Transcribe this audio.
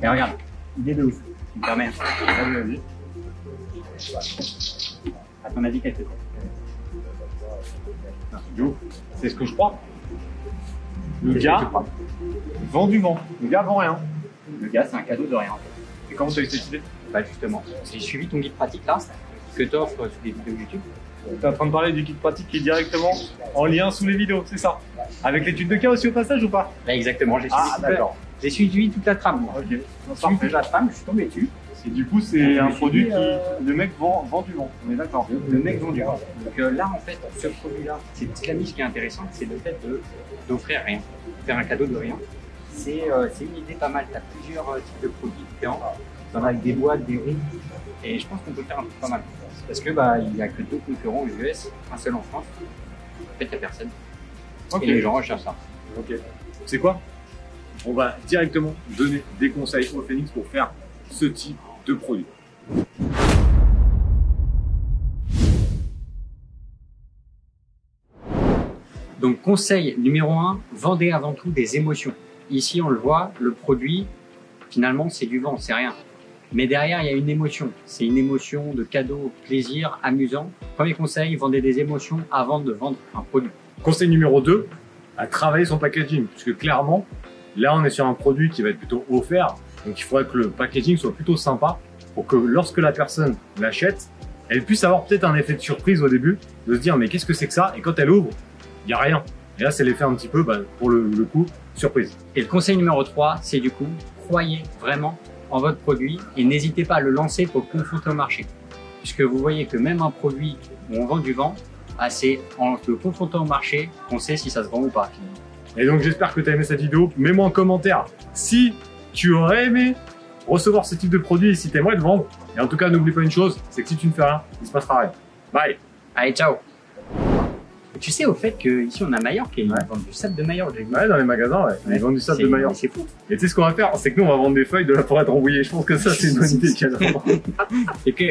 Et regarde, idée de ouf. Me permets. Vas-y, vas-y. À ton avis, qu'elle fait Yo, c'est ce que je crois. Le gars vend du vent. Le gars vend rien. Le gars, c'est un cadeau de rien. Et comment tu as eu cette idée? Bah justement, j'ai suivi ton guide pratique là, que tu offres sur des vidéos YouTube? Tu es en train de parler du guide pratique qui est directement en lien sous les vidéos, c'est ça Avec l'étude de cas aussi au passage ou pas? Là, exactement, j'ai suivi, Ah, toute la- d'accord. j'ai suivi toute la trame. Moi. Ok. J'ai suivi toute la trame, je suis tombé dessus. Et du coup, c'est un produit qui. euh, Le mec vend, vend du vent. On est d'accord. Le mec vendu. Donc euh, là, en fait, ce produit-là, c'est la niche qui est intéressante, c'est le fait de d'offrir rien, faire un cadeau de rien. C'est euh, c'est une idée pas mal. Tu as plusieurs types de produits différents. T'en as avec des boîtes, des roues. Et je pense qu'on peut faire un truc pas mal. Parce que bah il n'y a que deux concurrents aux US, un seul en France. En fait, il n'y a personne. Ok. Et les gens recherchent ça. Ok. C'est quoi? On va directement donner des conseils au Phoenix pour faire ce type de produit. Donc conseil numéro un, vendez avant tout des émotions. Ici, on le voit, le produit, finalement, c'est du vent, c'est rien. Mais derrière, il y a une émotion. C'est une émotion de cadeau, plaisir, amusant. Premier conseil, vendez des émotions avant de vendre un produit. Conseil numéro 2, à travailler son packaging. Parce que clairement, là, on est sur un produit qui va être plutôt offert. Donc, il faudrait que le packaging soit plutôt sympa pour que lorsque la personne l'achète, elle puisse avoir peut-être un effet de surprise au début, de se dire, mais qu'est-ce que c'est que ça? Et quand elle ouvre, il n'y a rien. Et là, c'est l'effet un petit peu, bah, pour le, le coup, surprise. Et le conseil numéro 3, c'est du coup, croyez vraiment en votre produit et n'hésitez pas à le lancer pour le confronter au marché. Puisque vous voyez que même un produit où on vend du vent, bah, c'est en le confrontant au marché qu'on sait si ça se vend ou pas. finalement. Et donc, j'espère que tu as aimé cette vidéo. Mets-moi en commentaire si tu aurais aimé recevoir ce type de produit et si tu aimerais le vendre. Et en tout cas, n'oublie pas une chose, c'est que si tu ne fais rien, il se passera rien. Bye Allez, ciao Tu sais au fait qu'ici on a Majorque et ils Ouais. vendent du sable de Majorque. j'ai vu. Ouais, dans les magasins, ouais. Ouais. Ils vendent du sable C'est- de Majorque. C'est fou. Et tu sais ce qu'on va faire C'est que nous, on va vendre des feuilles de la forêt de Rambouillet. Je pense que ça, c'est une bonne idée, Kiana. Et que